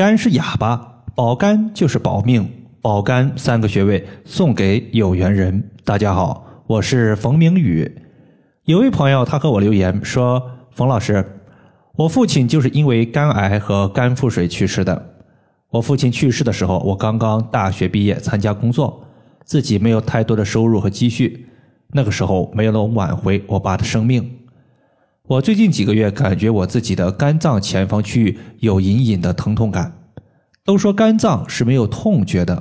肝是哑巴，保肝就是保命，保肝三个穴位送给有缘人。大家好，我是冯明宇。有位朋友他和我留言说：“冯老师，我父亲就是因为肝癌和肝腹水去世的。我父亲去世的时候，我刚刚大学毕业参加工作，自己没有太多的收入和积蓄，那个时候没有能挽回我爸的生命。”我最近几个月感觉我自己的肝脏前方区域有隐隐的疼痛感。都说肝脏是没有痛觉的，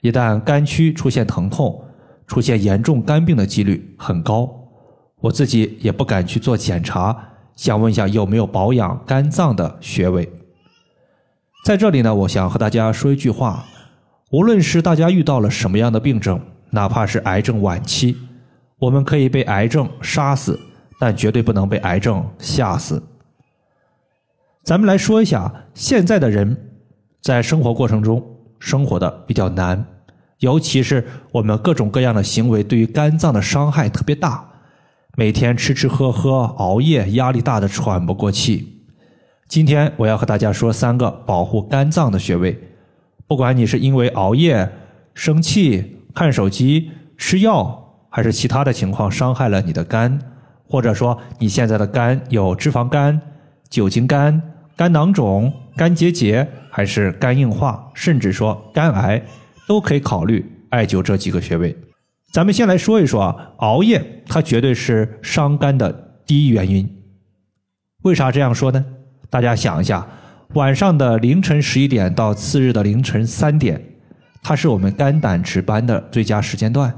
一旦肝区出现疼痛，出现严重肝病的几率很高。我自己也不敢去做检查，想问一下有没有保养肝脏的穴位。在这里呢，我想和大家说一句话：无论是大家遇到了什么样的病症，哪怕是癌症晚期，我们可以被癌症杀死。但绝对不能被癌症吓死。咱们来说一下，现在的人在生活过程中生活的比较难，尤其是我们各种各样的行为对于肝脏的伤害特别大。每天吃吃喝喝、熬夜，压力大的喘不过气。今天我要和大家说三个保护肝脏的穴位。不管你是因为熬夜、生气、看手机、吃药，还是其他的情况伤害了你的肝。或者说你现在的肝有脂肪肝、酒精肝、肝囊肿、肝结节，还是肝硬化，甚至说肝癌，都可以考虑艾灸这几个穴位。咱们先来说一说啊，熬夜它绝对是伤肝的第一原因。为啥这样说呢？大家想一下，晚上的凌晨十一点到次日的凌晨三点，它是我们肝胆值班的最佳时间段，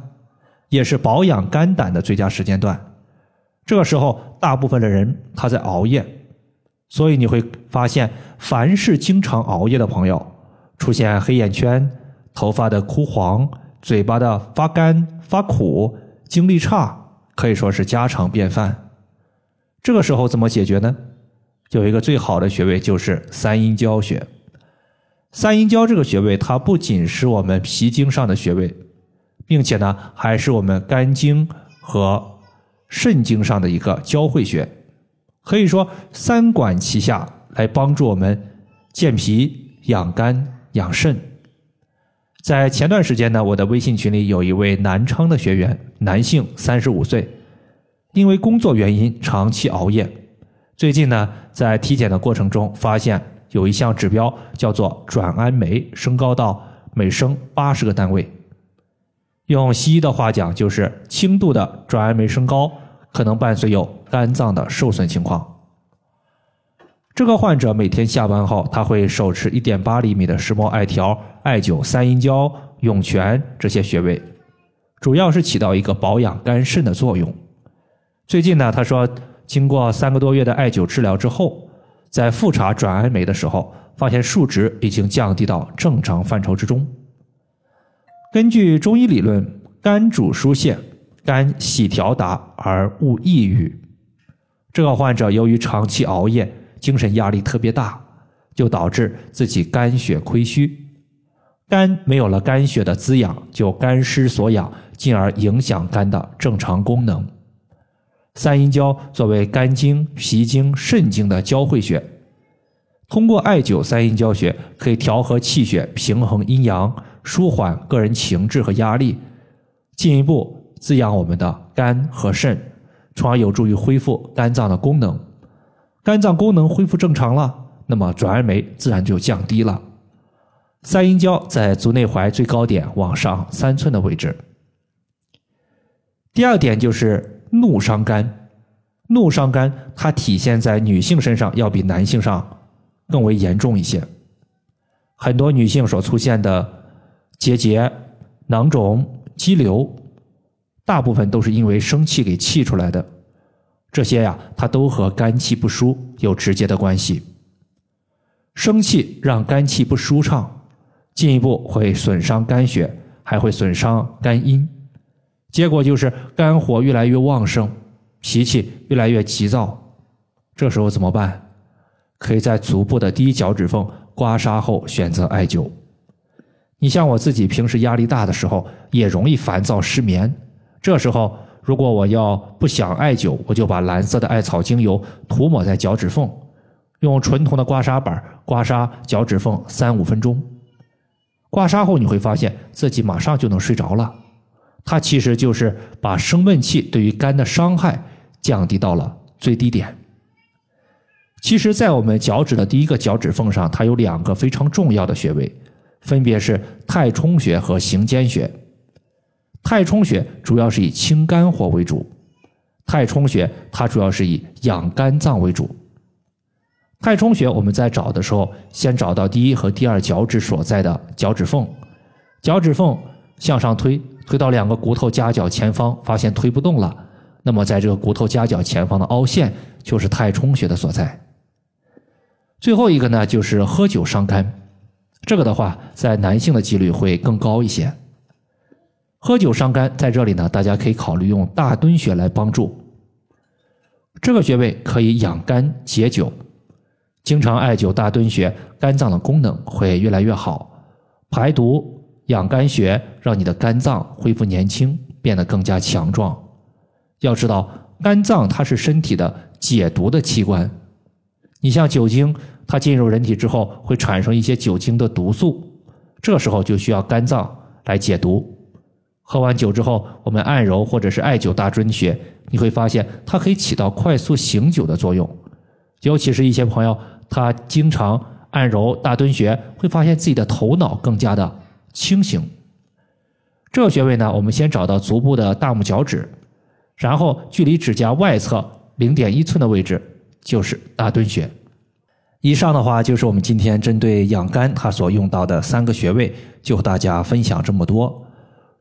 也是保养肝胆的最佳时间段。这个时候，大部分的人他在熬夜，所以你会发现，凡是经常熬夜的朋友，出现黑眼圈、头发的枯黄、嘴巴的发干发苦、精力差，可以说是家常便饭。这个时候怎么解决呢？有一个最好的穴位就是三阴交穴。三阴交这个穴位，它不仅是我们脾经上的穴位，并且呢，还是我们肝经和。肾经上的一个交汇穴，可以说三管齐下来帮助我们健脾、养肝、养肾。在前段时间呢，我的微信群里有一位南昌的学员，男性，三十五岁，因为工作原因长期熬夜。最近呢，在体检的过程中发现有一项指标叫做转氨酶升高到每升八十个单位。用西医的话讲，就是轻度的转氨酶升高，可能伴随有肝脏的受损情况。这个患者每天下班后，他会手持一点八厘米的石墨艾条，艾灸三阴交、涌泉这些穴位，主要是起到一个保养肝肾的作用。最近呢，他说，经过三个多月的艾灸治疗之后，在复查转氨酶的时候，发现数值已经降低到正常范畴之中。根据中医理论，肝主疏泄，肝喜调达而恶抑郁。这个患者由于长期熬夜，精神压力特别大，就导致自己肝血亏虚，肝没有了肝血的滋养，就肝失所养，进而影响肝的正常功能。三阴交作为肝经、脾经、肾经的交汇穴，通过艾灸三阴交穴，可以调和气血，平衡阴阳。舒缓个人情志和压力，进一步滋养我们的肝和肾，从而有助于恢复肝脏的功能。肝脏功能恢复正常了，那么转氨酶自然就降低了。三阴交在足内踝最高点往上三寸的位置。第二点就是怒伤肝，怒伤肝它体现在女性身上要比男性上更为严重一些。很多女性所出现的。结节、囊肿、肌瘤，大部分都是因为生气给气出来的。这些呀，它都和肝气不舒有直接的关系。生气让肝气不舒畅，进一步会损伤肝血，还会损伤肝阴，结果就是肝火越来越旺盛，脾气越来越急躁。这时候怎么办？可以在足部的第一脚趾缝刮痧后选择艾灸。你像我自己平时压力大的时候，也容易烦躁失眠。这时候，如果我要不想艾灸，我就把蓝色的艾草精油涂抹在脚趾缝，用纯铜的刮痧板刮痧脚趾缝三五分钟。刮痧后你会发现自己马上就能睡着了。它其实就是把生闷气对于肝的伤害降低到了最低点。其实，在我们脚趾的第一个脚趾缝上，它有两个非常重要的穴位，分别是太冲穴和行间穴。太冲穴主要是以清肝火为主，太冲穴它主要是以养肝脏为主。太冲穴我们在找的时候，先找到第一和第二脚趾所在的脚趾缝，脚趾缝向上推，推到两个骨头夹角前方，发现推不动了，那么在这个骨头夹角前方的凹陷就是太冲穴的所在。最后一个呢，就是喝酒伤肝，这个的话，在男性的几率会更高一些。喝酒伤肝，在这里呢，大家可以考虑用大敦穴来帮助。这个穴位可以养肝解酒，经常艾灸大敦穴，肝脏的功能会越来越好，排毒养肝穴，让你的肝脏恢复年轻，变得更加强壮。要知道，肝脏它是身体的解毒的器官。你像酒精，它进入人体之后会产生一些酒精的毒素，这时候就需要肝脏来解毒。喝完酒之后，我们按揉或者是艾灸大敦穴，你会发现它可以起到快速醒酒的作用。尤其是一些朋友，他经常按揉大敦穴，会发现自己的头脑更加的清醒。这个穴位呢，我们先找到足部的大拇脚趾，然后距离指甲外侧零点一寸的位置。就是大敦穴。以上的话就是我们今天针对养肝它所用到的三个穴位，就和大家分享这么多。